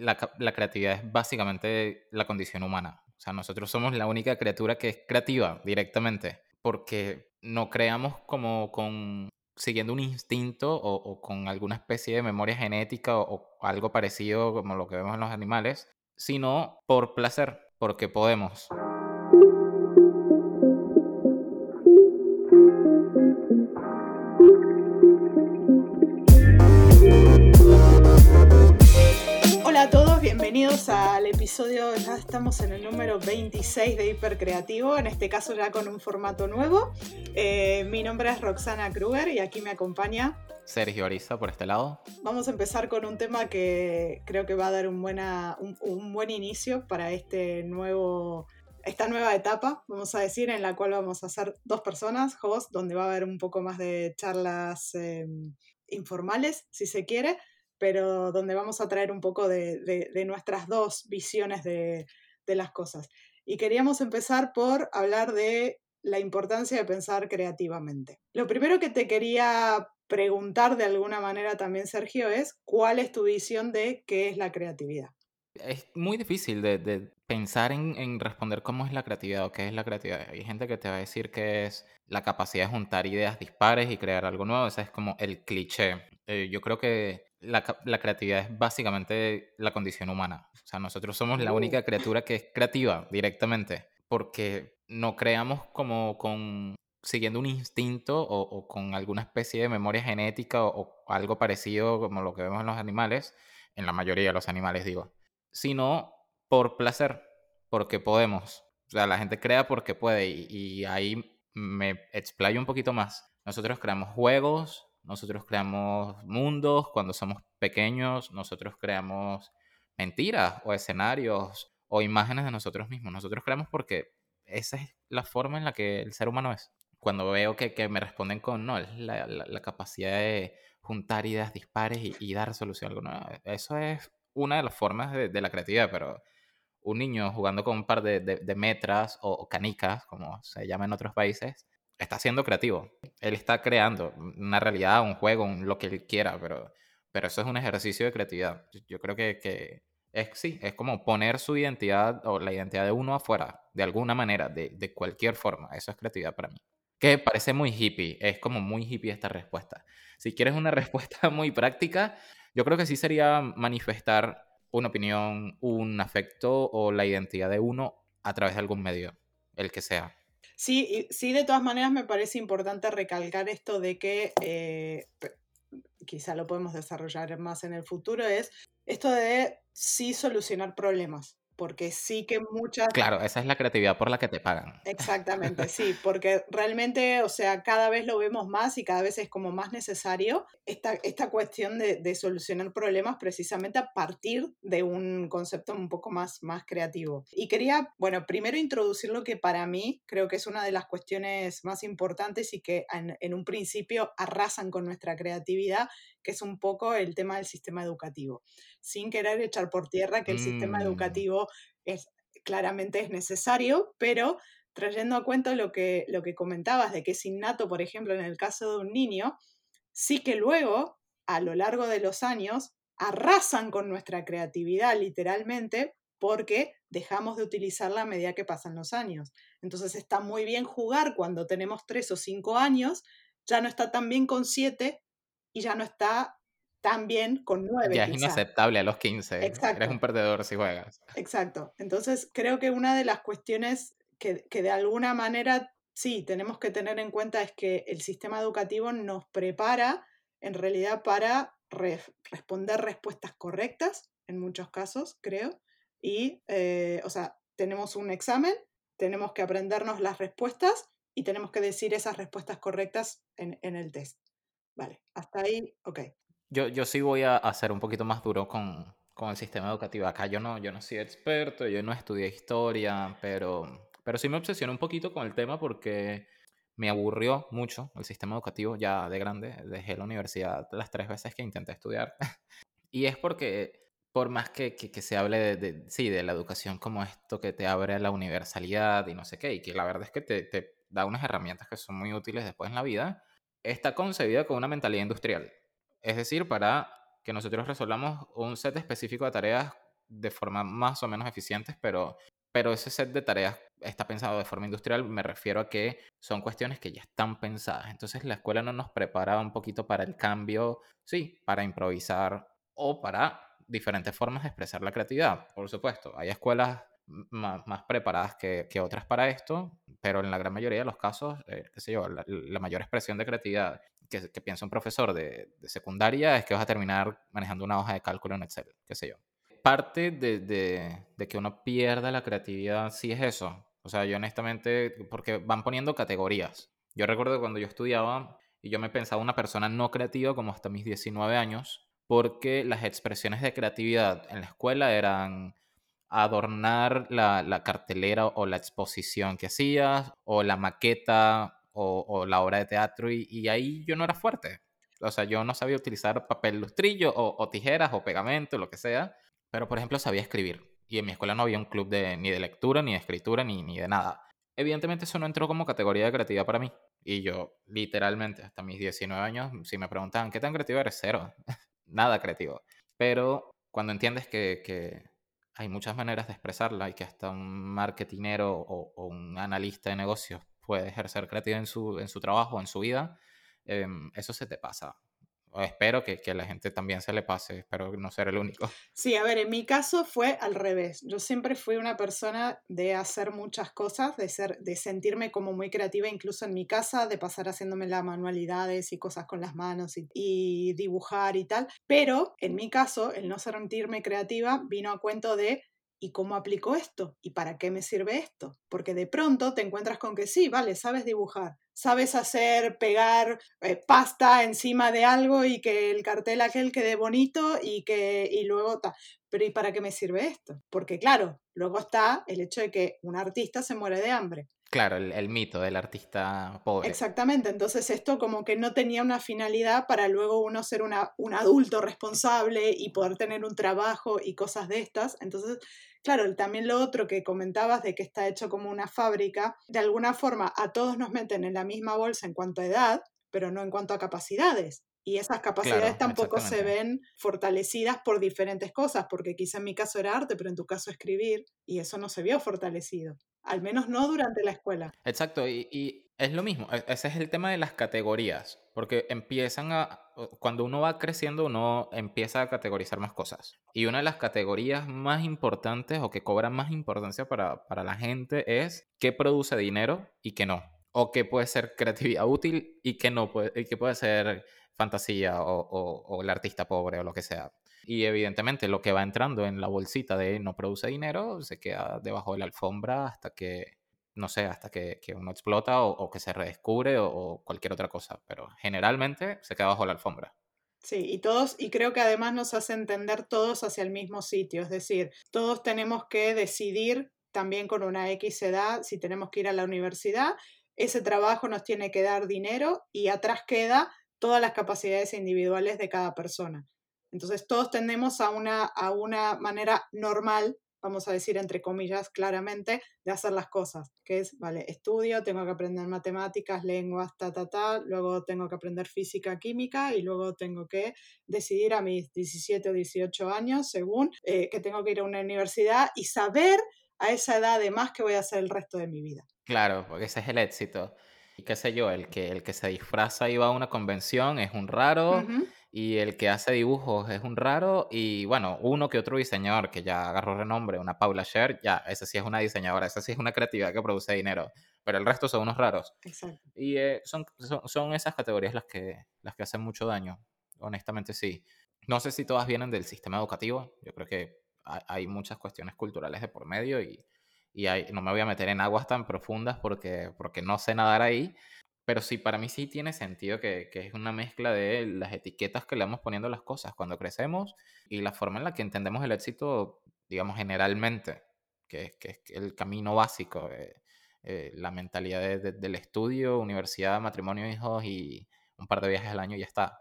la, la creatividad es básicamente la condición humana. O sea, nosotros somos la única criatura que es creativa directamente, porque no creamos como con siguiendo un instinto o, con alguna especie de memoria genética o, algo parecido como lo que vemos en los animales, sino por placer, porque podemos. Bienvenidos al episodio, ya estamos en el número 26 de Hipercreativo, en este caso ya con un formato nuevo. Eh, mi nombre es Roxana Kruger y aquí me acompaña Sergio Ariza por este lado. Vamos a empezar con un tema que creo que va a dar un, buena, un, buen inicio para este nuevo, esta nueva etapa, vamos a decir, en la cual vamos a ser dos personas, host, donde va a haber un poco más de charlas em, informales, si se quiere pero donde vamos a traer un poco de, nuestras dos visiones de, las cosas. Y queríamos empezar por hablar de la importancia de pensar creativamente. Lo primero que te quería preguntar de alguna manera también, Sergio, es cuál es tu visión de qué es la creatividad. Es muy difícil de, pensar en, responder cómo es la creatividad o qué es la creatividad. Hay gente que te va a decir que es la capacidad de juntar ideas dispares y crear algo nuevo. Ese es como el cliché. Eh, yo creo que la, creatividad es básicamente la condición humana. O sea, nosotros somos la única oh. criatura que es creativa directamente, porque no creamos como con siguiendo un instinto o, con alguna especie de memoria genética o, algo parecido como lo que vemos en los animales, en la mayoría de los animales digo, sino por placer, porque podemos. O sea, la gente crea porque puede y, y ahí me explayo un poquito más. Nosotros creamos juegos, nosotros creamos mundos cuando somos pequeños, nosotros creamos mentiras o escenarios o imágenes de nosotros mismos. Nosotros creamos porque esa es la forma en la que el ser humano es. Cuando veo que, que me responden con, no, es la, la, capacidad de juntar ideas dispares y, dar solución a algo nuevo. Eso es una de las formas de, de, la creatividad, pero un niño jugando con un par de, de metras o canicas, como se llama en otros países, está siendo creativo. Él está creando una realidad, un juego, lo que él quiera, pero, pero eso es un ejercicio de creatividad. Yo creo que, que es, sí, es como poner su identidad o la identidad de uno afuera, de alguna manera, de, de cualquier forma. Eso es creatividad para mí. Que parece muy hippie, es como muy hippie esta respuesta. Si quieres una respuesta muy práctica, yo creo que sí sería manifestar una opinión, un afecto o la identidad de uno a través de algún medio, el que sea. Sí, sí, de todas maneras me parece importante recalcar esto de que eh, quizá lo podemos desarrollar más en el futuro, es esto de sí solucionar problemas porque sí que muchas... Claro, esa es la creatividad por la que te pagan. Exactamente, sí, porque realmente, o sea, cada vez lo vemos más y cada vez es como más necesario esta, esta cuestión de, de solucionar problemas precisamente a partir de un concepto un poco más, más creativo. Y quería, bueno, primero introducir lo que para mí creo que es una de las cuestiones más importantes y que en, en un principio arrasan con nuestra creatividad, que es un poco el tema del sistema educativo, sin querer echar por tierra que el sistema mm. educativo es, claramente es necesario, pero trayendo a cuenta lo que, lo que comentabas de que es innato, por ejemplo, en el caso de un niño, sí que luego, a lo largo de los años, arrasan con nuestra creatividad literalmente porque dejamos de utilizarla a medida que pasan los años. Entonces está muy bien jugar cuando tenemos tres o cinco años, ya no está tan bien con siete y ya no está tan bien con nueve. Ya es inaceptable a los 15. Exacto. Eres un perdedor si juegas. Exacto. Entonces, creo que una de las cuestiones que, que de alguna manera sí tenemos que tener en cuenta es que el sistema educativo nos prepara en realidad para responder respuestas correctas, en muchos casos, creo. Y, eh, o sea, tenemos un examen, tenemos que aprendernos las respuestas y tenemos que decir esas respuestas correctas en, en el test. Vale, hasta ahí, ok. Yo, yo sí voy a hacer un poquito más duro con, con el sistema educativo. Acá yo no, yo no soy experto, yo no estudié historia, pero, pero sí me obsesioné un poquito con el tema porque me aburrió mucho el sistema educativo ya de grande. Dejé la universidad las tres veces que intenté estudiar. y es porque, por más que, que, se hable de, de, sí, de la educación como esto que te abre la universalidad y no sé qué, y que la verdad es que te, te da unas herramientas que son muy útiles después en la vida, está concebida con una mentalidad industrial. Es decir, para que nosotros resolvamos un set específico de tareas de forma más o menos eficientes, pero, pero ese set de tareas está pensado de forma industrial, me refiero a que son cuestiones que ya están pensadas. Entonces la escuela no nos preparaba un poquito para el cambio, sí, para improvisar o para diferentes formas de expresar la creatividad, por supuesto. Hay escuelas más, preparadas que, otras para esto, pero en la gran mayoría de los casos, eh, qué sé yo, la, mayor expresión de creatividad que, piensa un profesor de, secundaria es que vas a terminar manejando una hoja de cálculo en Excel, qué sé yo. Parte de, de que uno pierda la creatividad sí es eso. O sea, yo honestamente, porque van poniendo categorías. Yo recuerdo cuando yo estudiaba y yo me pensaba una persona no creativa como hasta mis 19 años, porque las expresiones de creatividad en la escuela eran adornar la, cartelera o la exposición que hacías, o la maqueta o, la obra de teatro, y, ahí yo no era fuerte. O sea, yo no sabía utilizar papel lustrillo o, tijeras o pegamento, lo que sea, pero por ejemplo sabía escribir. Y en mi escuela no había un club de, ni de lectura, ni de escritura, ni, ni de nada. Evidentemente eso no entró como categoría de creatividad para mí. Y yo, literalmente, hasta mis 19 años, si me preguntaban, ¿qué tan creativo eres? Cero. nada creativo. Pero cuando entiendes que, hay muchas maneras de expresarla y que hasta un marketinero o, un analista de negocios puede ejercer creatividad en su, en su trabajo, en su vida, em, eso se te pasa espero que, que, la gente también se le pase, espero no ser el único. Sí, a ver, en mi caso fue al revés. Yo siempre fui una persona de hacer muchas cosas, de, ser, de sentirme como muy creativa, incluso en mi casa, de pasar haciéndome las manualidades y cosas con las manos y, y dibujar y tal. Pero en mi caso, el no sentirme creativa vino a cuento de ¿y cómo aplico esto? ¿Y para qué me sirve esto? Porque de pronto te encuentras con que sí, vale, sabes dibujar, sabes hacer, pegar eh, pasta encima de algo y que el cartel aquel quede bonito y que y luego Pero ¿y para qué me sirve esto? Porque claro, luego está el hecho de que un artista se muere de hambre. Claro, el, mito del artista pobre. Exactamente, entonces esto como que no tenía una finalidad para luego uno ser una, un adulto responsable y poder tener un trabajo y cosas de estas. Entonces Claro, también lo otro que comentabas de que está hecho como una fábrica, de alguna forma a todos nos meten en la misma bolsa en cuanto a edad, pero no en cuanto a capacidades. Y esas capacidades tampoco se ven fortalecidas por diferentes cosas, porque quizá en mi caso era arte, pero en tu caso escribir, y eso no se vio fortalecido. Al menos no durante la escuela. Exacto, y, es lo mismo, e, ese es el tema de las categorías, porque empiezan a, cuando uno va creciendo, uno empieza a categorizar más cosas. Y una de las categorías más importantes o que cobran más importancia para, la gente es qué produce dinero y qué no. O qué puede ser creatividad útil y qué no puede, y qué puede ser fantasía o, o el artista pobre o lo que sea. Y evidentemente lo que va entrando en la bolsita de no produce dinero se queda debajo de la alfombra hasta que, no sé, hasta que, uno explota o, que se redescubre o, cualquier otra cosa. Pero generalmente se queda bajo la alfombra. Sí, y todos, y creo que además nos hace entender todos hacia el mismo sitio, es decir, todos tenemos que decidir también con una X edad si tenemos que ir a la universidad, ese trabajo nos tiene que dar dinero y atrás queda todas las capacidades individuales de cada persona. Entonces todos tendemos a una, a una manera normal, vamos a decir entre comillas claramente, de hacer las cosas, que es, vale, estudio, tengo que aprender matemáticas, lenguas, ta, ta, ta, luego tengo que aprender física, química y luego tengo que decidir a mis 17 o 18 años, según, eh, que tengo que ir a una universidad y saber a esa edad además que voy a hacer el resto de mi vida. Claro, porque ese es el éxito. Y qué sé yo, el que, el que se disfraza y va a una convención es un raro y el que hace dibujos es un raro y bueno, uno que otro diseñador que ya agarró renombre, una Paula Scher, ya, esa sí es una diseñadora, esa sí es una creatividad que produce dinero, pero el resto son unos raros. Exacto. Y eh, son, son, esas categorías las que, las que hacen mucho daño, honestamente sí. No sé si todas vienen del sistema educativo, yo creo que hay, muchas cuestiones culturales de por medio y, y no me voy a meter en aguas tan profundas porque, porque no sé nadar ahí, pero sí, para mí sí tiene sentido que, que, es una mezcla de las etiquetas que le vamos poniendo a las cosas cuando crecemos y la forma en la que entendemos el éxito, digamos, generalmente, que, que es el camino básico, eh, eh, la mentalidad del estudio, universidad, matrimonio, hijos y un par de viajes al año y ya está.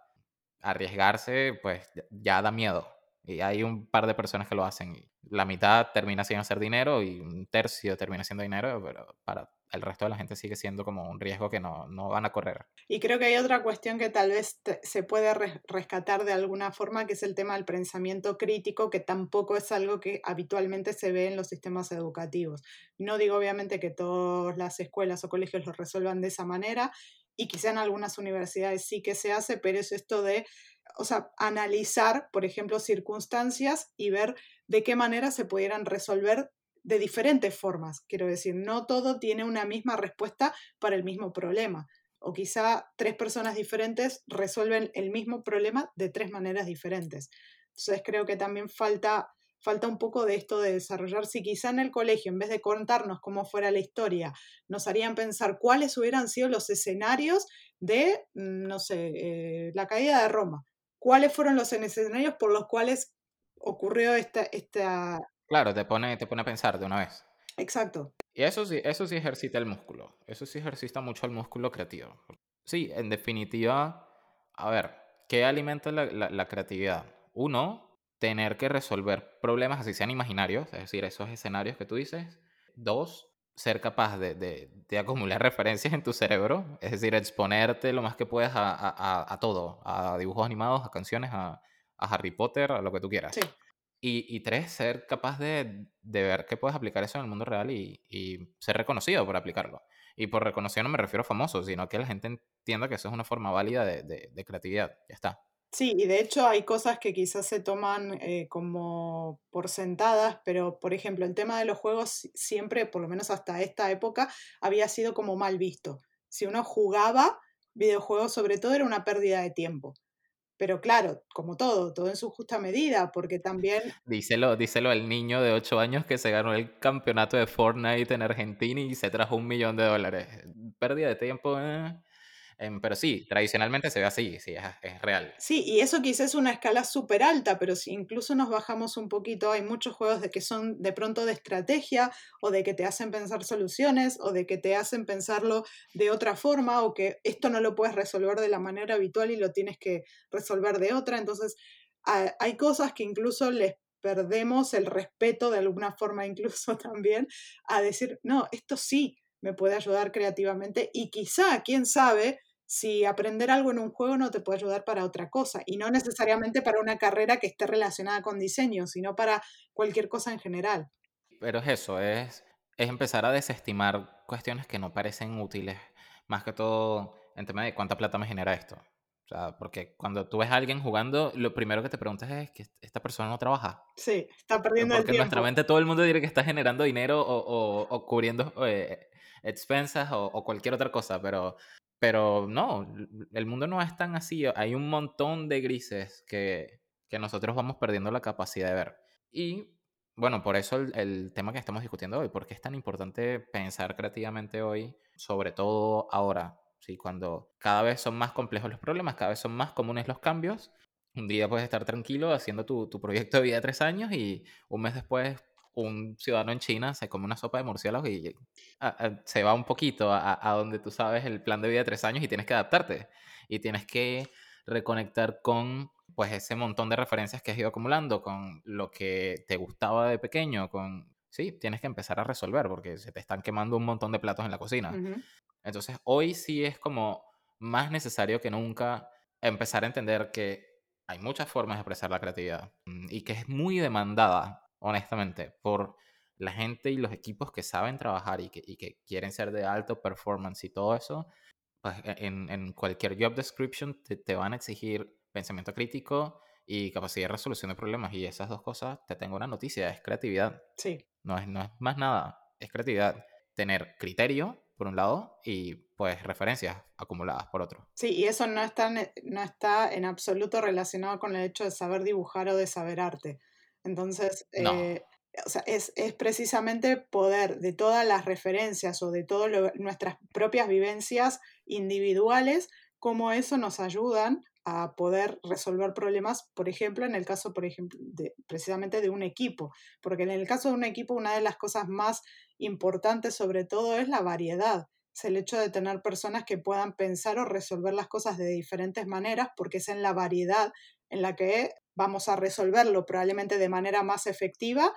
Arriesgarse, pues ya da miedo. Y hay un par de personas que lo hacen. Y la mitad termina sin hacer dinero y un tercio termina siendo dinero, pero para el resto de la gente sigue siendo como un riesgo que no, no van a correr. Y creo que hay otra cuestión que tal vez se puede rescatar de alguna forma, que es el tema del pensamiento crítico, que tampoco es algo que habitualmente se ve en los sistemas educativos. No digo obviamente que todas las escuelas o colegios lo resuelvan de esa manera, y quizá en algunas universidades sí que se hace, pero es esto de, o sea, analizar, por ejemplo, circunstancias y ver de qué manera se pudieran resolver de diferentes formas, quiero decir, no todo tiene una misma respuesta para el mismo problema. O quizá tres personas diferentes resuelven el mismo problema de tres maneras diferentes. Entonces creo que también falta, falta un poco de esto de desarrollar. Si quizá en el colegio, en vez de contarnos cómo fuera la historia, nos harían pensar cuáles hubieran sido los escenarios de, mm, no sé, eh, la caída de Roma. ¿Cuáles fueron los escenarios por los cuales ocurrió esta, esta, Claro, te pone, te pone a pensar de una vez. Exacto. Y eso sí, eso sí ejercita el músculo. Eso sí ejercita mucho el músculo creativo. Sí, en definitiva, a ver, ¿qué alimenta la, creatividad? Uno, tener que resolver problemas así sean imaginarios, es decir, esos escenarios que tú dices. Dos, ser capaz de, acumular referencias en tu cerebro, es decir, exponerte lo más que puedas a, todo, a dibujos animados, a canciones, a, Harry Potter, a lo que tú quieras. Sí. Y, tres, ser capaz de, ver que puedes aplicar eso en el mundo real y, ser reconocido por aplicarlo. Y por reconocido no me refiero a famoso, sino que la gente entienda que eso es una forma válida de, creatividad. Ya está. Sí, y de hecho hay cosas que quizás se toman eh, como por sentadas, pero por ejemplo el tema de los juegos siempre, por lo menos hasta esta época, había sido como mal visto. Si uno jugaba videojuegos sobre todo era una pérdida de tiempo. Pero claro, como todo, todo en su justa medida, porque también... Díselo, díselo al niño de 8 años que se ganó el campeonato de Fortnite en Argentina y se trajo un millón de dólares. Pérdida de tiempo, eh. Em, pero sí, tradicionalmente se ve así, sí, es, real. Sí, y eso quizás es una escala súper alta, pero si incluso nos bajamos un poquito, hay muchos juegos de que son de pronto de estrategia o de que te hacen pensar soluciones o de que te hacen pensarlo de otra forma o que esto no lo puedes resolver de la manera habitual y lo tienes que resolver de otra. Entonces, hay cosas que incluso les perdemos el respeto de alguna forma incluso también a decir, no, esto sí me puede ayudar creativamente y quizá, quién sabe, si aprender algo en un juego no te puede ayudar para otra cosa, y no necesariamente para una carrera que esté relacionada con diseño, sino para cualquier cosa en general. Pero es eso, es, es empezar a desestimar cuestiones que no parecen útiles, más que todo en tema de cuánta plata me genera esto. O sea, porque cuando tú ves a alguien jugando, lo primero que te preguntas es que esta persona no trabaja. Sí, está perdiendo el tiempo. Porque en nuestra mente todo el mundo dice que está generando dinero o, o, cubriendo eh, expensas o, o, cualquier otra cosa, pero pero no, el mundo no es tan así. Hay un montón de grises que, que nosotros vamos perdiendo la capacidad de ver. Y bueno, por eso el, tema que estamos discutiendo hoy, porque es tan importante pensar creativamente hoy, sobre todo ahora, ¿sí? cuando cada vez son más complejos los problemas, cada vez son más comunes los cambios. Un día puedes estar tranquilo haciendo tu, tu proyecto de vida de tres años y un mes después un ciudadano en China se come una sopa de murciélagos y se va un poquito a, donde tú sabes el plan de vida de tres años y tienes que adaptarte. Y tienes que reconectar con pues ese montón de referencias que has ido acumulando, con lo que te gustaba de pequeño, con... Sí, tienes que empezar a resolver porque se te están quemando un montón de platos en la cocina. Entonces, hoy sí es como más necesario que nunca empezar a entender que hay muchas formas de expresar la creatividad mm, y que es muy demandada honestamente, por la gente y los equipos que saben trabajar y que, y que quieren ser de alto performance y todo eso, pues e, en, en cualquier job description te, te, van a exigir pensamiento crítico y capacidad de resolución de problemas. Y esas dos cosas, te tengo una noticia, es creatividad. Sí. No es, no es más nada, es creatividad. Tener criterio, por un lado, y pues referencias acumuladas por otro. Sí, y eso no está, no está en absoluto relacionado con el hecho de saber dibujar o de saber arte. Entonces, eh, o sea, es, es, precisamente poder de todas las referencias o de todas nuestras propias vivencias individuales, cómo eso nos ayudan a poder resolver problemas, por ejemplo, en el caso, por ejemplo, de, precisamente de un equipo, porque en el caso de un equipo una de las cosas más importantes sobre todo es la variedad, es el hecho de tener personas que puedan pensar o resolver las cosas de diferentes maneras, porque es en la variedad en la que vamos a resolverlo probablemente de manera más efectiva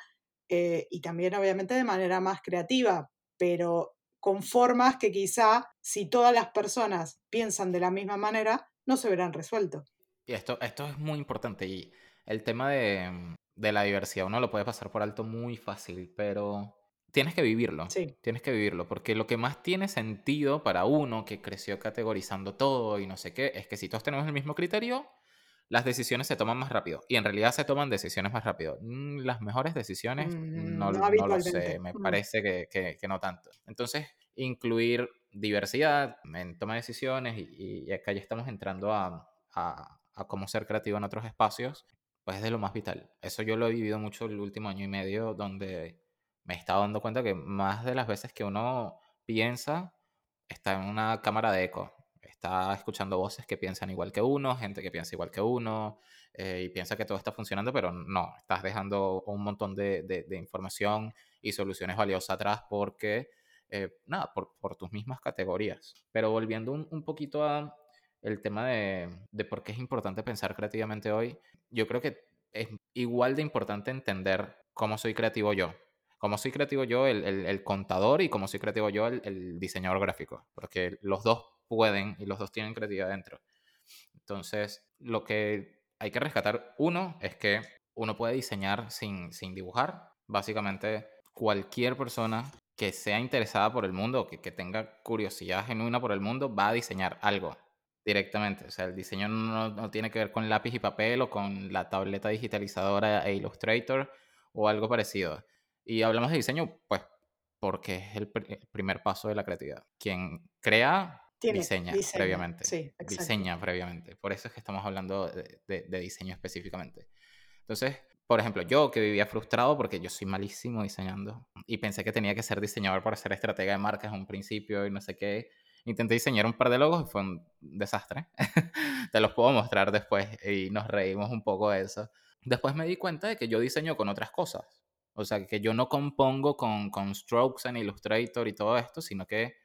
eh, y también obviamente de manera más creativa, pero con formas que quizá si todas las personas piensan de la misma manera, no se verán resuelto. Y esto, esto es muy importante y el tema de, de la diversidad uno lo puede pasar por alto muy fácil, pero tienes que vivirlo. Sí. Tienes que vivirlo, porque lo que más tiene sentido para uno que creció categorizando todo y no sé qué, es que si todos tenemos el mismo criterio, las decisiones se toman más rápido. Y en realidad se toman decisiones más rápido. Mm, las mejores decisiones, mm, no, no, lo sé, me mm. parece que, que, no tanto. Entonces, incluir diversidad en toma de decisiones y, y acá ya estamos entrando a, a, a cómo ser creativo en otros espacios, pues es de lo más vital. Eso yo lo he vivido mucho el último año y medio, donde me he estado dando cuenta que más de las veces que uno piensa, está en una cámara de eco. Está escuchando voces que piensan igual que uno, gente que piensa igual que uno, eh, y piensa que todo está funcionando, pero no, estás dejando un montón de, información y soluciones valiosas atrás porque, eh, nada, por, tus mismas categorías. Pero volviendo un, poquito a el tema de, por qué es importante pensar creativamente hoy, yo creo que es igual de importante entender cómo soy creativo yo. Cómo soy creativo yo, el, contador, y cómo soy creativo yo, el, diseñador gráfico. Porque los dos pueden y los dos tienen creatividad dentro. Entonces, lo que hay que rescatar, uno, es que uno puede diseñar sin, sin dibujar. Básicamente, cualquier persona que sea interesada por el mundo, que, que tenga curiosidad genuina por el mundo, va a diseñar algo directamente. O sea, el diseño no, no, tiene que ver con lápiz y papel o con la tableta digitalizadora e Illustrator o algo parecido. Y hablamos de diseño, pues, porque es el, primer paso de la creatividad. Quien crea, diseña, previamente. Sí, diseña previamente. Por eso es que estamos hablando de, de, de diseño específicamente. Entonces, por ejemplo, yo que vivía frustrado porque yo soy malísimo diseñando y pensé que tenía que ser diseñador para ser estratega de marcas en un principio y no sé qué Intenté diseñar un par de logos y fue un desastre. Te los puedo mostrar después y nos reímos un poco de eso. Después me di cuenta de que yo diseño con otras cosas. O sea, que yo no compongo con, con strokes en Illustrator y todo esto, sino que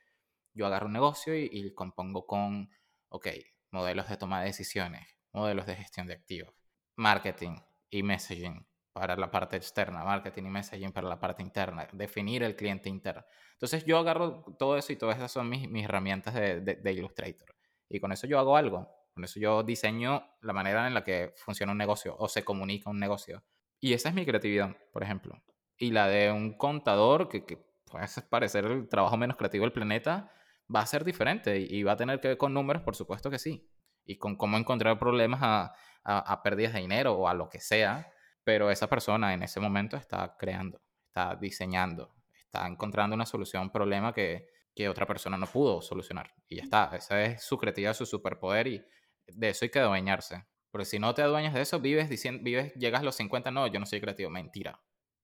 yo agarro un negocio y, y compongo con, ok, modelos de toma de decisiones, modelos de gestión de activos, marketing y messaging, para la parte externa, marketing y messaging para la parte interna, definir el cliente interno. Entonces yo agarro todo eso y todas esas son mis, mis herramientas de, de, Illustrator. Y con eso yo hago algo. Con eso yo diseño la manera en la que funciona un negocio o se comunica un negocio. Y esa es mi creatividad, por ejemplo. Y la de un contador, que, que puede parecer el trabajo menos creativo del planeta, va a ser diferente y, va a tener que ver con números, por supuesto que sí. Y con cómo encontrar problemas a, a, pérdidas de dinero o a lo que sea pero esa persona en ese momento está creando, está diseñando, está encontrando una solución a un problema que, que otra persona no pudo solucionar. Y ya está, esa es su creatividad, su superpoder y de eso hay que adueñarse. Porque si no te adueñas de eso, vives diciendo, vives, llegas a los 50, no, yo no soy creativo, mentira.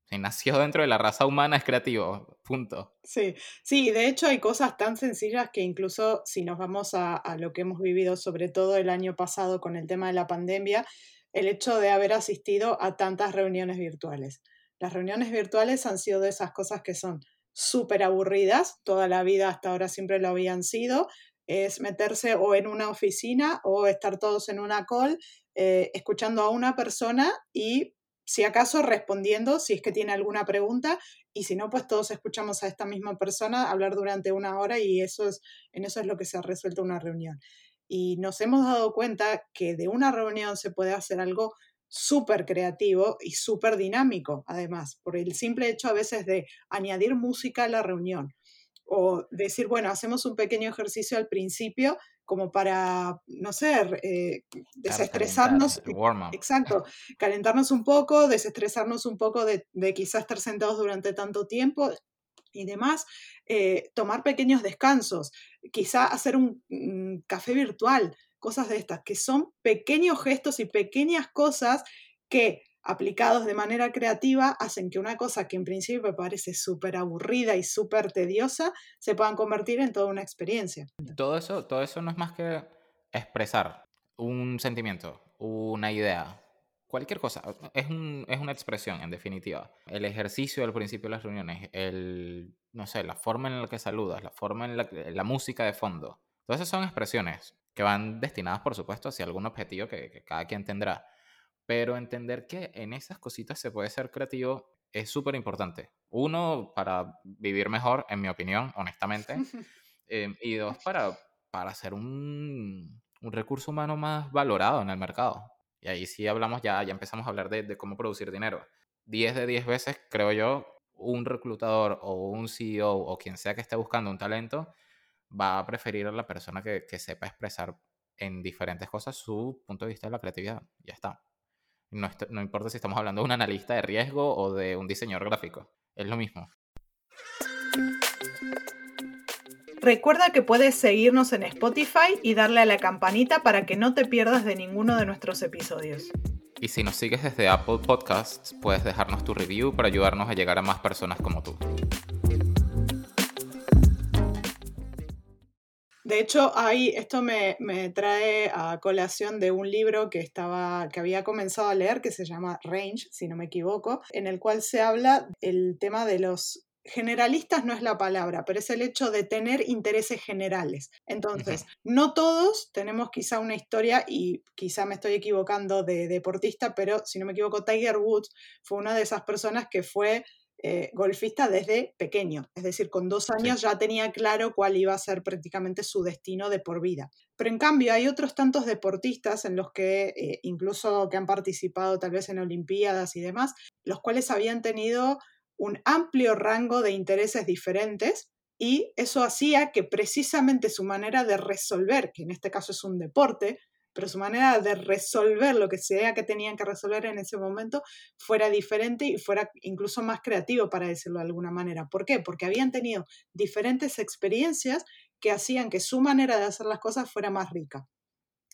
Si nació dentro de la raza humana es creativo, punto. Sí, sí, de hecho hay cosas tan sencillas que incluso si nos vamos a, lo que hemos vivido, sobre todo el año pasado con el tema de la pandemia, el hecho de haber asistido a tantas reuniones virtuales. Las reuniones virtuales han sido de esas cosas que son súper aburridas, toda la vida hasta ahora siempre lo habían sido, es meterse o en una oficina o estar todos en una call eh, escuchando a una persona y si acaso respondiendo si es que tiene alguna pregunta y si no, pues todos escuchamos a esta misma persona hablar durante una hora y eso es, en eso es lo que se ha resuelto una reunión. Y nos hemos dado cuenta que de una reunión se puede hacer algo súper creativo y súper dinámico, además, por el simple hecho a veces de añadir música a la reunión o decir, bueno, hacemos un pequeño ejercicio al principio como para, no sé, eh, desestresarnos. Exacto, calentarnos un poco, desestresarnos un poco de, de quizás estar sentados durante tanto tiempo y demás, eh, tomar pequeños descansos, quizá hacer un, café virtual, cosas de estas, que son pequeños gestos y pequeñas cosas que aplicados de manera creativa hacen que una cosa que en principio parece súper aburrida y súper tediosa se puedan convertir en toda una experiencia. Todo eso, todo eso no es más que expresar un sentimiento, una idea, cualquier cosa. Es, un, es, una expresión, en definitiva. El ejercicio al principio de las reuniones, el, no sé, la forma en la que saludas, la forma en la, música de fondo. Todas esas son expresiones que van destinadas, por supuesto, hacia algún objetivo que cada quien tendrá. Pero entender que en esas cositas se puede ser creativo es súper importante. Uno, para vivir mejor, en mi opinión, honestamente. Em, y dos, para, para ser un, un recurso humano más valorado en el mercado. Y ahí sí hablamos ya, ya empezamos a hablar de, de cómo producir dinero. 10 de 10 veces, creo yo, un reclutador o un CEO o quien sea que esté buscando un talento va a preferir a la persona que, que sepa expresar en diferentes cosas su punto de vista de la creatividad. Ya está. No, no importa si estamos hablando de un analista de riesgo o de un diseñador gráfico. Es lo mismo. Recuerda que puedes seguirnos en Spotify y darle a la campanita para que no te pierdas de ninguno de nuestros episodios. Y si nos sigues desde Apple Podcasts, puedes dejarnos tu review para ayudarnos a llegar a más personas como tú. De hecho, ahí esto me, trae a colación de un libro que, estaba, que había comenzado a leer, que se llama Range, si no me equivoco, en el cual se habla el tema de los generalistas no es la palabra, pero es el hecho de tener intereses generales. Entonces, no todos tenemos quizá una historia, y quizá me estoy equivocando de deportista, pero si no me equivoco, Tiger Woods fue una de esas personas que fue eh, golfista desde pequeño, es decir, con dos años ya tenía claro cuál iba a ser prácticamente su destino de por vida. Pero en cambio hay otros tantos deportistas en los que, eh, incluso que han participado tal vez en Olimpiadas y demás, los cuales habían tenido un amplio rango de intereses diferentes y eso hacía que precisamente su manera de resolver, que en este caso es un deporte, pero su manera de resolver lo que sea que tenían que resolver en ese momento fuera diferente y fuera incluso más creativo, para decirlo de alguna manera. ¿Por qué? Porque habían tenido diferentes experiencias que hacían que su manera de hacer las cosas fuera más rica.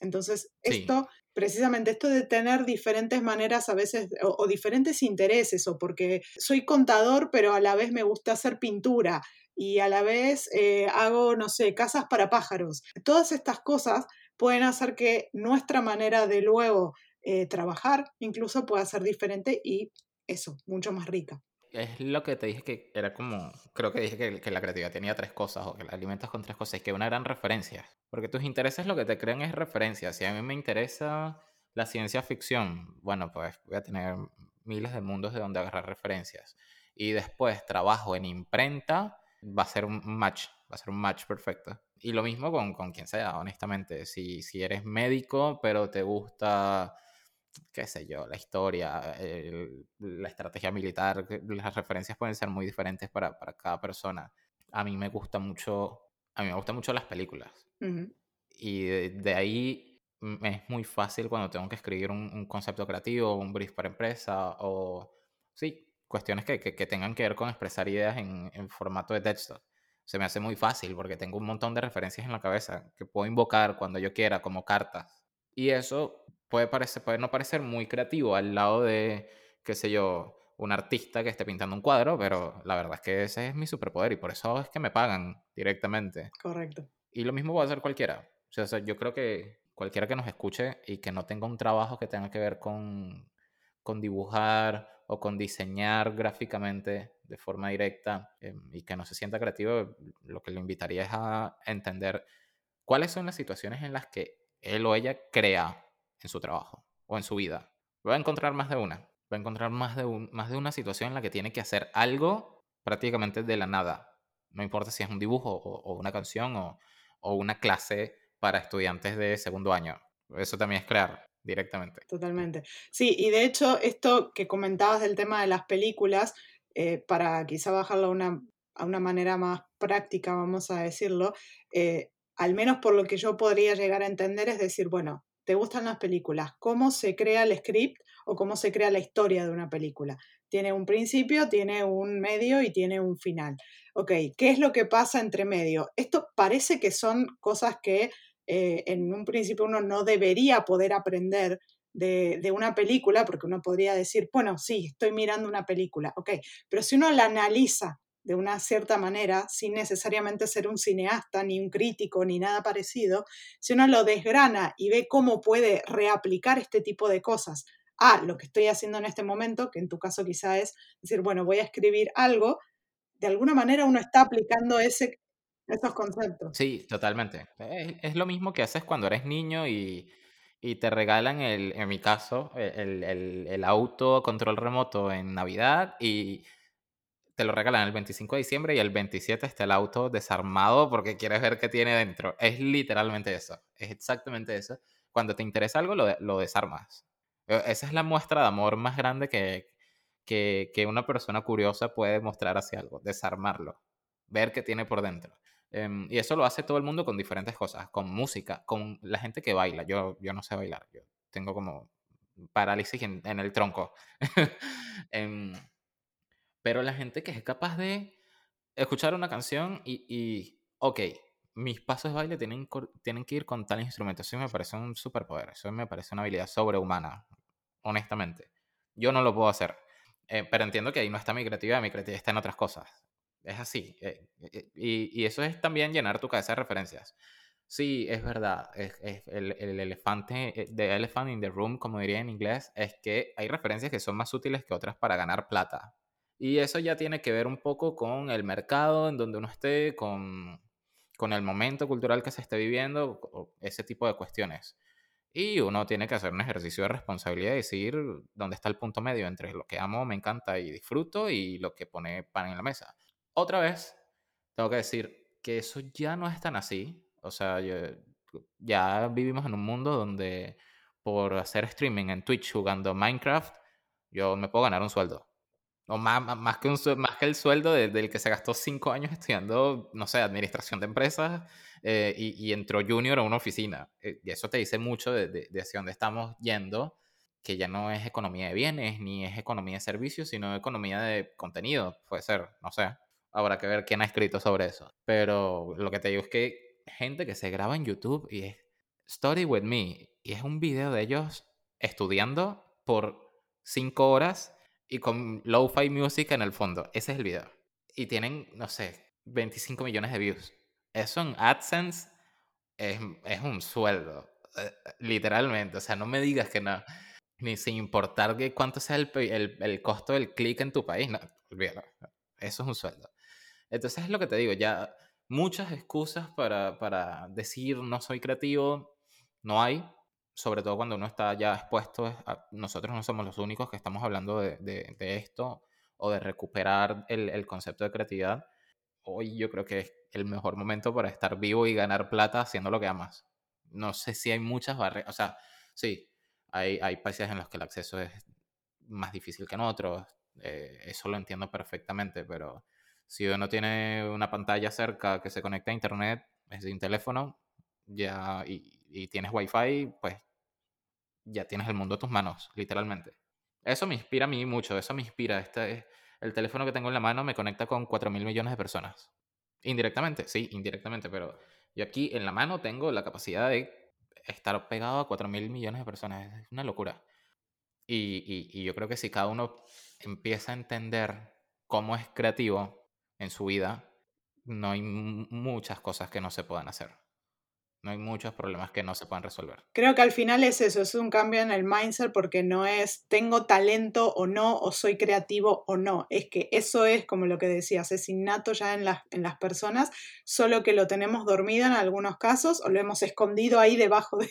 Entonces, esto, precisamente esto de tener diferentes maneras a veces o, diferentes intereses, o porque soy contador, pero a la vez me gusta hacer pintura y a la vez eh, hago, no sé, casas para pájaros. Todas estas cosas pueden hacer que nuestra manera de luego eh, trabajar incluso pueda ser diferente y eso, mucho más rica. Es lo que te dije que era como, creo que dije que, que la creatividad tenía tres cosas o que la alimentas con tres cosas y que una eran referencias. Porque tus intereses lo que te crean es referencias. Si a mí me interesa la ciencia ficción, bueno, pues voy a tener miles de mundos de donde agarrar referencias. Y después trabajo en imprenta, va a ser un match, va a ser un match perfecto. Y lo mismo con, con quien sea, honestamente. Si, si eres médico, pero te gusta, qué sé yo, la historia, la estrategia militar, las referencias pueden ser muy diferentes para, para, cada persona. A mí me gusta mucho, a mí me gustan mucho las películas. Y de, ahí es muy fácil cuando tengo que escribir un, un, concepto creativo, un brief para empresa o, sí, cuestiones que, que, que tengan que ver con expresar ideas en, en formato de texto se me hace muy fácil porque tengo un montón de referencias en la cabeza que puedo invocar cuando yo quiera como cartas. Y eso puede, parecer, puede no parecer muy creativo al lado de, qué sé yo, un artista que esté pintando un cuadro, pero la verdad es que ese es mi superpoder y por eso es que me pagan directamente. Correcto. Y lo mismo va a hacer cualquiera. O sea, yo creo que cualquiera que nos escuche y que no tenga un trabajo que tenga que ver con, con dibujar o con diseñar gráficamente de forma directa em, y que no se sienta creativo, lo que le invitaría es a entender cuáles son las situaciones en las que él o ella crea en su trabajo o en su vida. Va a encontrar más de una. Va a encontrar más de, un, más de una situación en la que tiene que hacer algo prácticamente de la nada. No importa si es un dibujo o, una canción o, o una clase para estudiantes de segundo año. Eso también es crear directamente. Totalmente. Sí, y de hecho, esto que comentabas del tema de las películas, eh, para quizá bajarlo a una, a una, manera más práctica, vamos a decirlo, eh, al menos por lo que yo podría llegar a entender, es decir, bueno, ¿te gustan las películas? ¿Cómo se crea el script o cómo se crea la historia de una película? Tiene un principio, tiene un medio y tiene un final. Ok, ¿qué es lo que pasa entre medio? Esto parece que son cosas que eh, en un principio uno no debería poder aprender de, una película, porque uno podría decir, bueno, sí, estoy mirando una película, ok, pero si uno la analiza de una cierta manera, sin necesariamente ser un cineasta, ni un crítico, ni nada parecido, si uno lo desgrana y ve cómo puede reaplicar este tipo de cosas a lo que estoy haciendo en este momento, que en tu caso quizá es decir, bueno, voy a escribir algo, de alguna manera uno está aplicando ese, esos conceptos. Sí, totalmente. Es, es, lo mismo que haces cuando eres niño y, y te regalan, el, en mi caso, e, el, el, el auto control remoto en Navidad y te lo regalan el 25 de diciembre y el 27 está el auto desarmado porque quieres ver qué tiene dentro. Es literalmente eso, es exactamente eso. Cuando te interesa algo, lo, lo desarmas. E, esa es la muestra de amor más grande que, que, que, una persona curiosa puede mostrar hacia algo, desarmarlo, ver qué tiene por dentro. Um, y eso lo hace todo el mundo con diferentes cosas, con música, con la gente que baila. Yo, yo no sé bailar, yo tengo como parálisis en, el tronco. um, pero la gente que es capaz de escuchar una canción y, y ok, mis pasos de baile tienen, tienen que ir con tal instrumento. Eso me parece un superpoder, eso me parece una habilidad sobrehumana, honestamente. Yo no lo puedo hacer. Eh, pero entiendo que ahí no está mi creatividad, mi creatividad está en otras cosas. Es así. Eh, eh, y, y, eso es también llenar tu cabeza de referencias. Sí, es verdad. Es, es el, el, elefante, the elephant in the room, como diría en inglés, es que hay referencias que son más útiles que otras para ganar plata. Y eso ya tiene que ver un poco con el mercado en donde uno esté, con, con el momento cultural que se esté viviendo, ese tipo de cuestiones. Y uno tiene que hacer un ejercicio de responsabilidad y decir dónde está el punto medio entre lo que amo, me encanta y disfruto y lo que pone pan en la mesa. Otra vez, tengo que decir que eso ya no es tan así. O sea, ya vivimos en un mundo donde por hacer streaming en Twitch jugando Minecraft, yo me puedo ganar un sueldo. O más, más, que, un, más que el sueldo de, del que se gastó cinco años estudiando, no sé, administración de empresas eh, y, y, entró junior a una oficina. Eh, y eso te dice mucho de, de, de, hacia dónde estamos yendo, que ya no es economía de bienes ni es economía de servicios, sino economía de contenido. Puede ser, no sé. Habrá que ver quién ha escrito sobre eso. Pero lo que te digo es que gente que se graba en YouTube y es Study with Me y es un video de ellos estudiando por cinco horas y con lo-fi music en el fondo. Ese es el video. Y tienen, no sé, 25 millones de views. Eso en AdSense es, es un sueldo, eh, literalmente. O sea, no me digas que no. Ni sin importar cuánto sea el, el, el costo del clic en tu país. No, olvídalo. Eso es un sueldo. Entonces es lo que te digo, ya muchas excusas para, para decir no soy creativo, no hay sobre todo cuando uno está ya expuesto, a, nosotros no somos los únicos que estamos hablando de, de, esto o de recuperar el, el, concepto de creatividad. Hoy yo creo que es el mejor momento para estar vivo y ganar plata haciendo lo que amas. No sé si hay muchas barreras, o sea, sí, hay, hay países en los que el acceso es más difícil que en otros, eh, eso lo entiendo perfectamente, pero si uno tiene una pantalla cerca que se conecta a internet, es sin teléfono, ya, y, y tienes wifi, pues ya tienes el mundo a tus manos, literalmente. Eso me inspira a mí mucho, eso me inspira. Este, el teléfono que tengo en la mano me conecta con 4 mil millones de personas. Indirectamente, sí, indirectamente, pero yo aquí en la mano tengo la capacidad de estar pegado a 4 mil millones de personas. Es una locura. Y, y yo creo que si cada uno empieza a entender cómo es creativo en su vida, no hay muchas cosas que no se puedan hacer. No hay muchos problemas que no se puedan resolver. Creo que al final es eso, es un cambio en el mindset porque no es tengo talento o no, o soy creativo o no. Es que eso es, como lo que decías, es innato ya en las, en las personas, solo que lo tenemos dormido en algunos casos o lo hemos escondido ahí debajo de,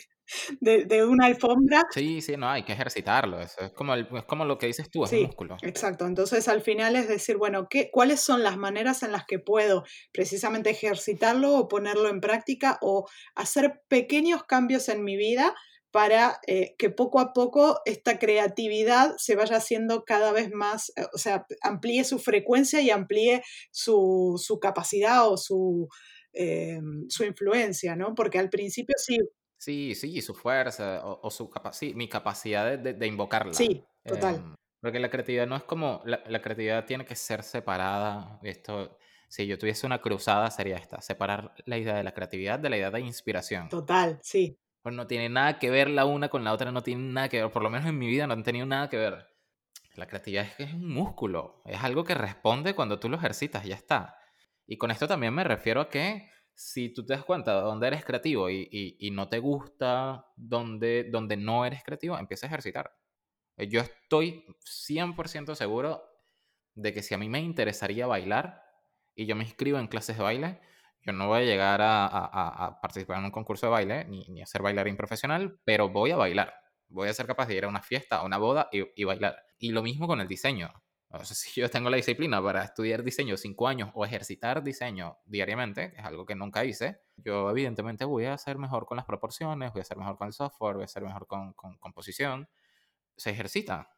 de, de, una alfombra. Sí, sí, no, hay que ejercitarlo. Eso es, como el, es como lo que dices tú, es sí, un músculo. Exacto. Entonces, al final es decir, bueno, ¿qué, ¿cuáles son las maneras en las que puedo precisamente ejercitarlo o ponerlo en práctica o hacer pequeños cambios en mi vida para eh, que poco a poco esta creatividad se vaya haciendo cada vez más, eh, o sea, amplíe su frecuencia y amplíe su, su capacidad o su, eh, su influencia, ¿no? Porque al principio sí, Sí, sí, su fuerza o, o su capacidad, mi capacidad de, de, de invocarla. Sí, total. Eh, porque la creatividad no es como, la, la, creatividad tiene que ser separada. Esto, si yo tuviese una cruzada sería esta, separar la idea de la creatividad de la idea de inspiración. Total, sí. Pues no tiene nada que ver la una con la otra, no tiene nada que ver, por lo menos en mi vida no han tenido nada que ver. La creatividad es que es un músculo, es algo que responde cuando tú lo ejercitas, ya está. Y con esto también me refiero a que si tú te das cuenta de dónde eres creativo y, y, no te gusta donde, donde no eres creativo, empieza a ejercitar. Eh, yo estoy 100% seguro de que si a mí me interesaría bailar y yo me inscribo en clases de baile, Yo no voy a llegar a, a- a participar en un concurso de baile ni, ni a ser bailarín profesional, pero voy a bailar. Voy a ser capaz de ir a una fiesta, a una boda y, y bailar. Y lo mismo con el diseño. O sea, si yo tengo la disciplina para estudiar diseño cinco años o ejercitar diseño diariamente, que es algo que nunca hice, yo evidentemente voy a ser mejor con las proporciones, voy a ser mejor con el software, voy a ser mejor con, con composición. Se ejercita.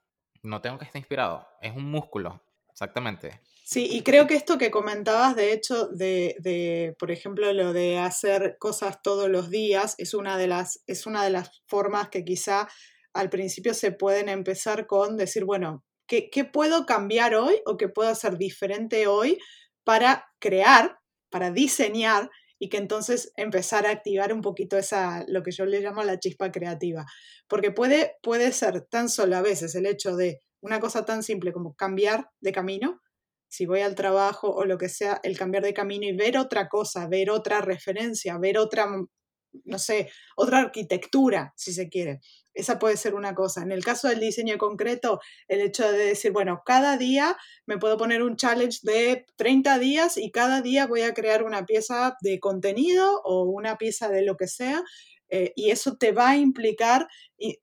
No tengo que estar inspirado. Es un músculo. Exactamente. Sí, y creo que esto que comentabas, de hecho, de, de, por ejemplo, lo de hacer cosas todos los días, es una de las, es una de las formas que quizá al principio se pueden empezar con decir, bueno, ¿qué, puedo cambiar hoy o qué puedo hacer diferente hoy para crear, para diseñar y que entonces empezar a activar un poquito esa, lo que yo le llamo la chispa creativa. Porque puede, puede ser tan solo a veces el hecho de una cosa tan simple como cambiar de camino, si voy al trabajo o lo que sea, el cambiar de camino y ver otra cosa, ver otra referencia, ver otra, no sé, otra arquitectura, si se quiere. Esa puede ser una cosa. En el caso del diseño concreto, el hecho de decir, bueno, cada día me puedo poner un challenge de 30 días y cada día voy a crear una pieza de contenido o una pieza de lo que sea. Eh, y eso te va a implicar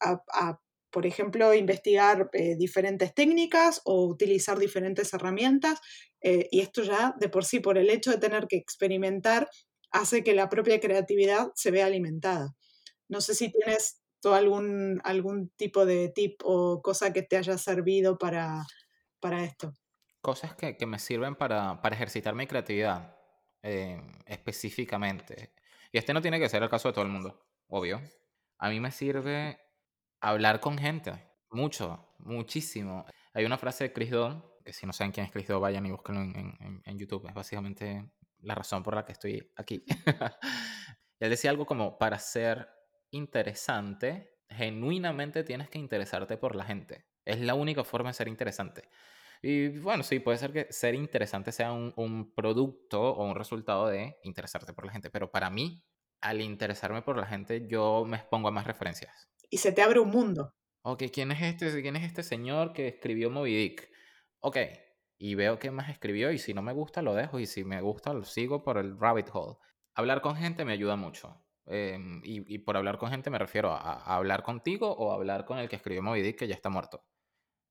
a, por ejemplo, investigar eh, diferentes técnicas o utilizar diferentes herramientas. Eh, y esto ya de por sí, por el hecho de tener que experimentar, hace que la propia creatividad se vea alimentada. No sé si tienes tú algún, algún tipo de tip o cosa que te haya servido para, para esto. Cosas que, que me sirven para, para, ejercitar mi creatividad eh, específicamente. Y este no tiene que ser el caso de todo el mundo, obvio. A mí me sirve hablar con gente, mucho, muchísimo. Hay una frase de Chris Do, que si no saben quién es Chris Do, vayan y búsquenlo en, en, en YouTube. Es básicamente la razón por la que estoy aquí. él decía algo como, para ser interesante, genuinamente tienes que interesarte por la gente. Es la única forma de ser interesante. Y bueno, sí, puede ser que ser interesante sea un, un, producto o un resultado de interesarte por la gente, pero para mí, al interesarme por la gente, yo me expongo a más referencias y se te abre un mundo. Ok, ¿quién es este, quién es este señor que escribió Moby Dick? Ok, y veo qué más escribió y si no me gusta lo dejo y si me gusta lo sigo por el rabbit hole. Hablar con gente me ayuda mucho. Eh, y, por hablar con gente me refiero a, hablar contigo o hablar con el que escribió Moby que ya está muerto.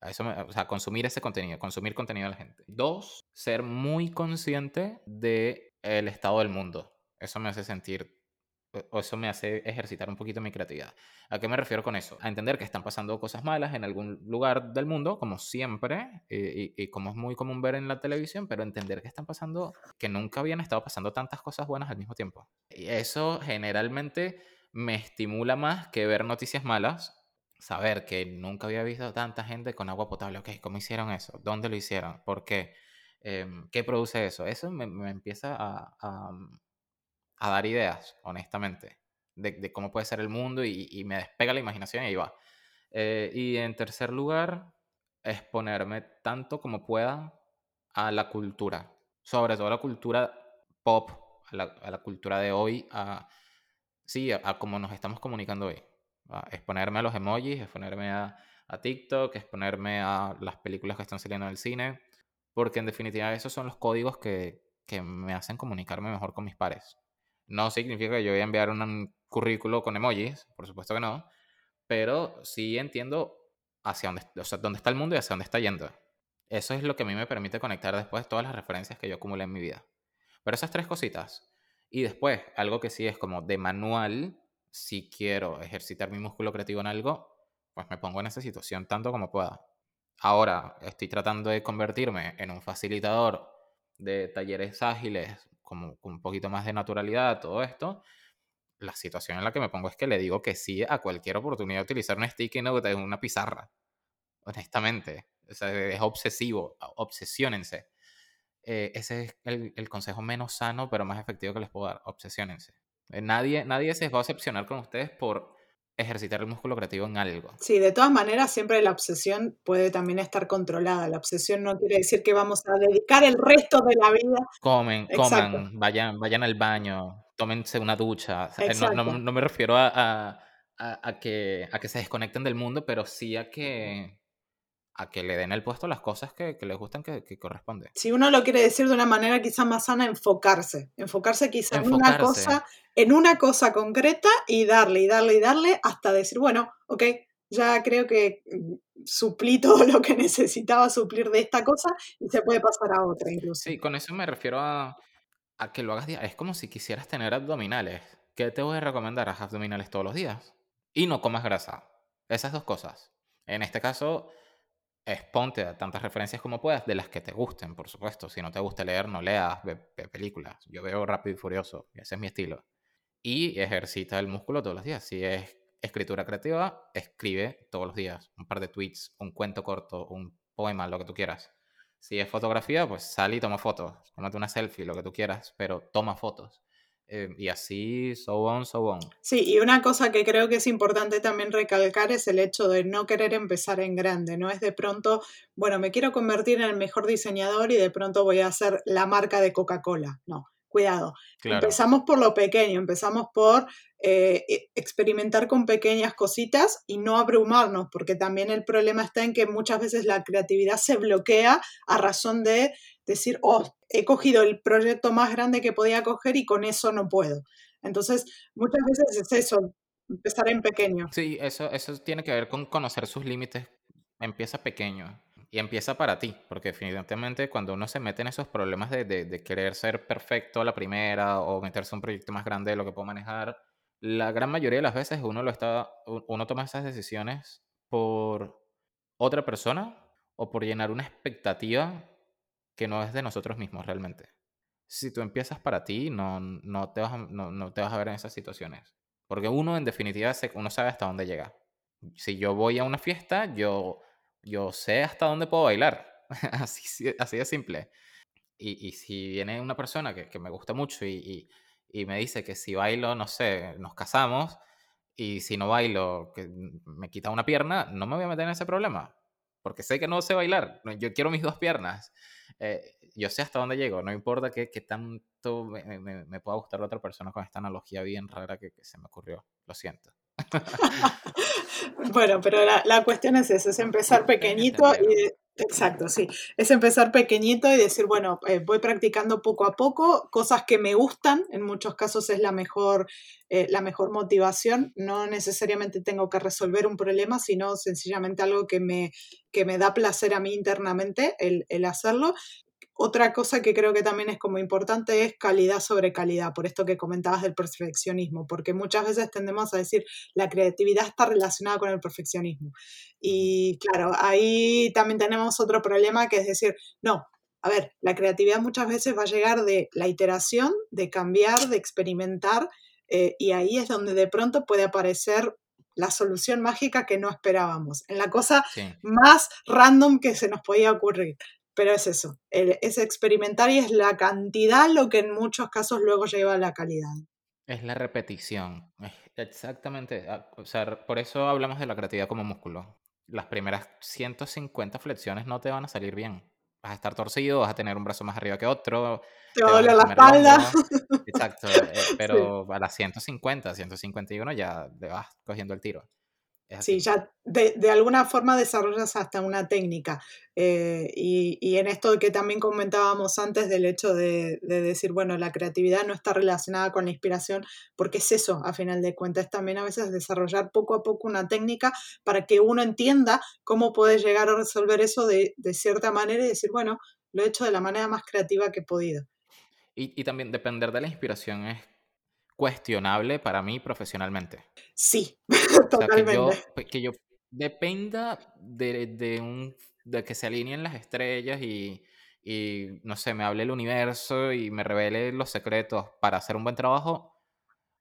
A eso me, o sea, consumir ese contenido, consumir contenido de la gente. Dos, ser muy consciente del el estado del mundo. Eso me hace sentir o eso me hace ejercitar un poquito mi creatividad. ¿A qué me refiero con eso? A entender que están pasando cosas malas en algún lugar del mundo, como siempre, y, y, como es muy común ver en la televisión, pero entender que están pasando, que nunca habían estado pasando tantas cosas buenas al mismo tiempo. Y eso generalmente me estimula más que ver noticias malas, saber que nunca había visto tanta gente con agua potable. Ok, ¿cómo hicieron eso? ¿Dónde lo hicieron? ¿Por qué? Eh, ¿Qué produce eso? Eso me, empieza a a dar ideas, honestamente, de, de, cómo puede ser el mundo y, y, me despega la imaginación y ahí va. Eh, y en tercer lugar, exponerme tanto como pueda a la cultura, sobre todo a la cultura pop, a la, a la cultura de hoy, a, sí, a, a, cómo nos estamos comunicando hoy. A exponerme a los emojis, exponerme a, a TikTok, exponerme a las películas que están saliendo en el cine, porque en definitiva esos son los códigos que, que me hacen comunicarme mejor con mis pares. No significa que yo voy a enviar un currículo con emojis, por supuesto que no, pero sí entiendo hacia dónde, o sea, dónde está el mundo y hacia dónde está yendo. Eso es lo que a mí me permite conectar después todas las referencias que yo acumulé en mi vida. Pero esas tres cositas. Y después, algo que sí es como de manual, si quiero ejercitar mi músculo creativo en algo, pues me pongo en esa situación tanto como pueda. Ahora estoy tratando de convertirme en un facilitador de talleres ágiles como un poquito más de naturalidad, todo esto, la situación en la que me pongo es que le digo que sí a cualquier oportunidad de utilizar un sticky note en una pizarra. Honestamente. O sea, es obsesivo. Obsesiónense. Eh, ese es el, el, consejo menos sano, pero más efectivo que les puedo dar. Obsesiónense. Eh, nadie, nadie se va a obsesionar con ustedes por ejercitar el músculo creativo en algo. Sí, de todas maneras, siempre la obsesión puede también estar controlada. La obsesión no quiere decir que vamos a dedicar el resto de la vida. Comen, Exacto. coman, vayan, vayan al baño, tómense una ducha. No, no, no, me refiero a, a, a, que, a que se desconecten del mundo, pero sí a que, a que le den el puesto a las cosas que, que les gustan que, que corresponde. Si uno lo quiere decir de una manera quizá más sana, enfocarse. Enfocarse quizá en una cosa, en una cosa concreta y darle y darle y darle hasta decir, bueno, ok, ya creo que mm, suplí todo lo que necesitaba suplir de esta cosa y se puede pasar a otra incluso. Sí, con eso me refiero a, a que lo hagas Es como si quisieras tener abdominales. ¿Qué te voy a recomendar? Haz abdominales todos los días. Y no comas grasa. Esas dos cosas. En este caso, exponte a tantas referencias como puedas, de las que te gusten, por supuesto. Si no te gusta leer, no leas, ve, películas. Yo veo Rápido y Furioso, ese es mi estilo. Y ejercita el músculo todos los días. Si es escritura creativa, escribe todos los días un par de tweets, un cuento corto, un poema, lo que tú quieras. Si es fotografía, pues sal y toma fotos. Tómate una selfie, lo que tú quieras, pero toma fotos. Eh, y así, so on, so on. Sí, y una cosa que creo que es importante también recalcar es el hecho de no querer empezar en grande, no es de pronto, bueno, me quiero convertir en el mejor diseñador y de pronto voy a hacer la marca de Coca-Cola. No, cuidado. Empezamos por lo pequeño, empezamos por eh, e, experimentar con pequeñas cositas y no abrumarnos, porque también el problema está en que muchas veces la creatividad se bloquea a razón de decir, oh, he cogido el proyecto más grande que podía coger y con eso no puedo. Entonces, muchas veces es eso, empezar en pequeño. Sí, eso, eso tiene que ver con conocer sus límites. Empieza pequeño y empieza para ti, porque definitivamente cuando uno se mete en esos problemas de, de, querer ser perfecto a la primera o meterse en un proyecto más grande de lo que puedo manejar, la gran mayoría de las veces uno, lo está, uno toma esas decisiones por otra persona o por llenar una expectativa que no es de nosotros mismos realmente. Si tú empiezas para ti, no, no, te, vas a, no, te vas a ver en esas situaciones. Porque uno, en definitiva, uno sabe hasta dónde llega. Si yo voy a una fiesta, yo, yo sé hasta dónde puedo bailar. así, así de simple. Y, y, si viene una persona que, que me gusta mucho y, y, me dice que si bailo, no sé, nos casamos, y si no bailo, que me quita una pierna, no me voy a meter en ese problema porque sé que no sé bailar, yo quiero mis dos piernas, eh, yo sé hasta dónde llego, no importa qué, tanto me, pueda gustar la otra persona con esta analogía bien rara que, se me ocurrió, lo siento. bueno, pero la, la, cuestión es eso, es empezar pequeñito y Exacto, sí. Es empezar pequeñito y decir, bueno, eh, voy practicando poco a poco, cosas que me gustan, en muchos casos es la mejor, eh, la mejor motivación. No necesariamente tengo que resolver un problema, sino sencillamente algo que me, que me da placer a mí internamente el, el hacerlo. Otra cosa que creo que también es como importante es calidad sobre calidad, por esto que comentabas del perfeccionismo, porque muchas veces tendemos a decir la creatividad está relacionada con el perfeccionismo. Y claro, ahí también tenemos otro problema que es decir, no, a ver, la creatividad muchas veces va a llegar de la iteración, de cambiar, de experimentar, eh, y ahí es donde de pronto puede aparecer la solución mágica que no esperábamos, en la cosa más random que se nos podía ocurrir. Pero es eso, es experimentar y es la cantidad lo que en muchos casos luego lleva a la calidad. Es la repetición, exactamente. Ah, o sea, por eso hablamos de la creatividad como músculo. Las primeras 150 flexiones no te van a salir bien. Vas a estar torcido, vas a tener un brazo más arriba que otro. Te, va a doler la espalda. Exacto, eh, pero a las 150, 151 ya le vas cogiendo el tiro. Sí, ya de, de, alguna forma desarrollas hasta una técnica. Eh, y, y, en esto que también comentábamos antes del hecho de, de, decir, bueno, la creatividad no está relacionada con la inspiración, porque es eso, a final de cuentas, también a veces desarrollar poco a poco una técnica para que uno entienda cómo puede llegar a resolver eso de, de cierta manera y decir, bueno, lo he hecho de la manera más creativa que he podido. Y, y también depender de la inspiración es cuestionable para mí profesionalmente. Sí, totalmente. que, yo, dependa de, de, un, de que se alineen las estrellas y, y, no sé, me hable el universo y me revele los secretos para hacer un buen trabajo,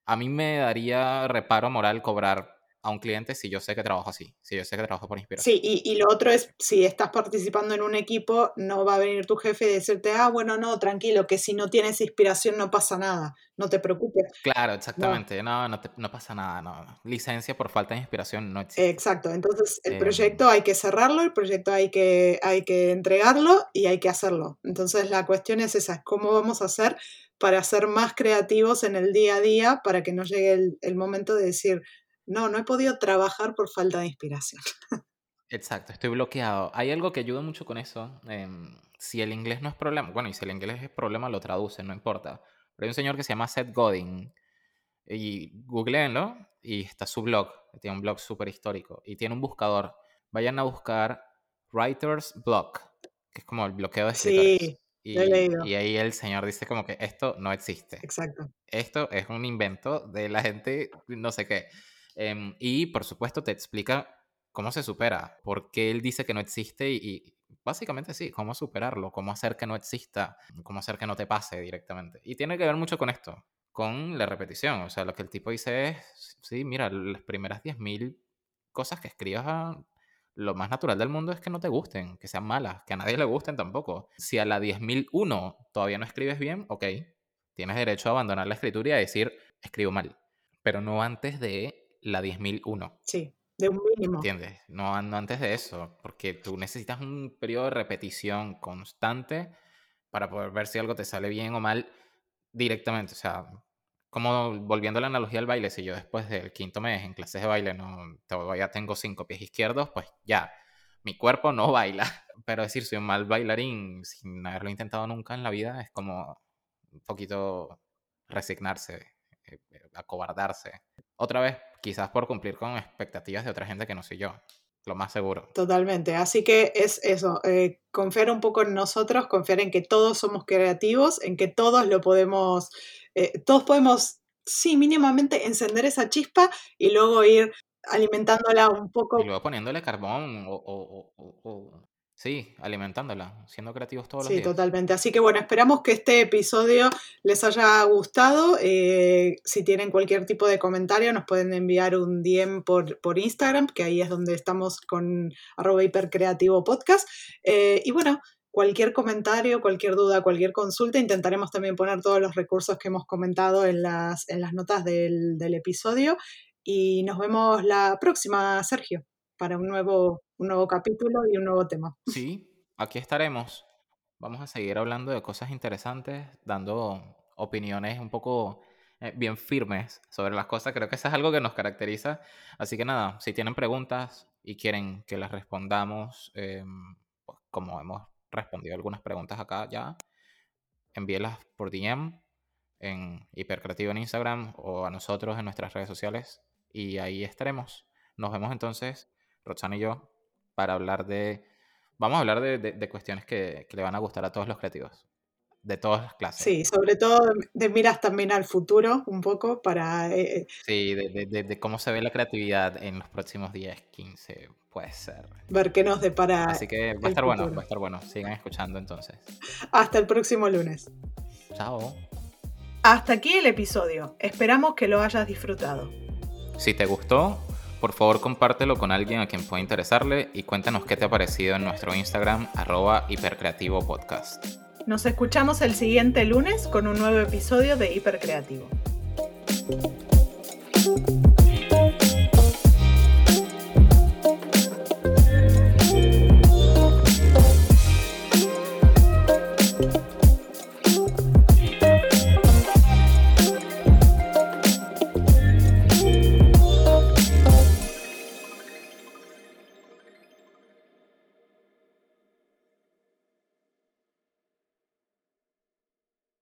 a mí me daría reparo moral cobrar a un cliente si yo sé que trabajo así, si yo sé que trabajo por inspiración. Sí, y, y, lo otro es, si estás participando en un equipo, no va a venir tu jefe y decirte, ah, bueno, no, tranquilo, que si no tienes inspiración no pasa nada, no te preocupes. Claro, exactamente, no, no, no, pasa nada, no. Licencia por falta de inspiración no existe. Exacto, entonces el proyecto hay que cerrarlo, el proyecto hay que, hay que entregarlo y hay que hacerlo. Entonces la cuestión es esa, ¿cómo vamos a hacer para ser más creativos en el día a día para que no llegue el, el momento de decir, no, no he podido trabajar por falta de inspiración. Exacto, estoy bloqueado. Hay algo que ayuda mucho con eso. em, si el inglés no es problema, bueno, y si el inglés es problema, lo traducen, no importa. Pero hay un señor que se llama Seth Godin, y googleenlo, y está su blog, tiene un blog súper histórico, y tiene un buscador. Vayan a buscar Writer's Block, que es como el bloqueo de escritores. Sí, Y, lo he leído. y ahí el señor dice como que esto no existe Exacto. esto es un invento de la gente, no sé qué. Em, y por supuesto te explica cómo se supera, por qué él dice que no existe y, básicamente sí, cómo superarlo, cómo hacer que no exista, cómo hacer que no te pase directamente. Y tiene que ver mucho con esto, con la repetición. O sea, lo que el tipo dice es, sí, mira, las primeras 10.000 cosas que escribas, ah, lo más natural del mundo es que no te gusten, que sean malas, que a nadie le gusten tampoco. Si a la 10.001 todavía no escribes bien, ok, tienes derecho a abandonar la escritura y a decir, escribo mal, pero no antes de la 10.001, Sí, de un mínimo. ¿entiendes? No, no antes de eso, porque tú necesitas un periodo de repetición constante para poder ver si algo te sale bien o mal directamente. O sea, como volviendo a la analogía del baile, si yo después del quinto mes en clases de baile no todavía tengo cinco pies izquierdos, pues ya, mi cuerpo no baila. Pero decir, soy un mal bailarín sin haberlo intentado nunca en la vida es como un poquito resignarse, eh, eh, acobardarse. Otra vez, quizás por cumplir con expectativas de otra gente que no soy yo, lo más seguro. Totalmente. Así que es eso, eh, confiar un poco en nosotros, confiar en que todos somos creativos, en que todos lo podemos, eh, todos podemos, sí, mínimamente encender esa chispa y luego ir alimentándola un poco. Y luego poniéndole carbón o, o- o- o- o- sí, alimentándola, siendo creativos todos los Sí, días. totalmente. Así que bueno, esperamos que este episodio les haya gustado. Eh, si tienen cualquier tipo de comentario, nos pueden enviar un DM por, por Instagram, que ahí es donde estamos con arroba hipercreativo podcast. Eh, y bueno, cualquier comentario, cualquier duda, cualquier consulta, intentaremos también poner todos los recursos que hemos comentado en las, en las notas del, del episodio. Y nos vemos la próxima, Sergio, para un nuevo, un nuevo capítulo y un nuevo tema. Sí, aquí estaremos. Vamos a seguir hablando de cosas interesantes, dando opiniones un poco eh, bien firmes sobre las cosas. Creo que eso es algo que nos caracteriza. Así que nada, si tienen preguntas y quieren que las respondamos, em, pues como hemos respondido algunas preguntas acá ya, envíelas por DM en Hipercreativo en Instagram o a nosotros en nuestras redes sociales y ahí estaremos. Nos vemos entonces, Roxana y yo, para hablar de... Vamos a hablar de, de- de cuestiones que, que le van a gustar a todos los creativos, de todas las clases. Sí, sobre todo de- de miras también al futuro un poco para... eh, Sí, de, de- de- de cómo se ve la creatividad en los próximos 10, 15, puede ser. ver qué nos depara Así que va a estar bueno, va a estar bueno. Sigan escuchando entonces. Hasta el próximo lunes. Chao. Hasta aquí el episodio. Esperamos que lo hayas disfrutado. Si te gustó, por favor compártelo con alguien a quien pueda interesarle y cuéntanos qué te ha parecido en nuestro Instagram arroba hipercreativo podcast. Nos escuchamos el siguiente lunes con un nuevo episodio de Hipercreativo.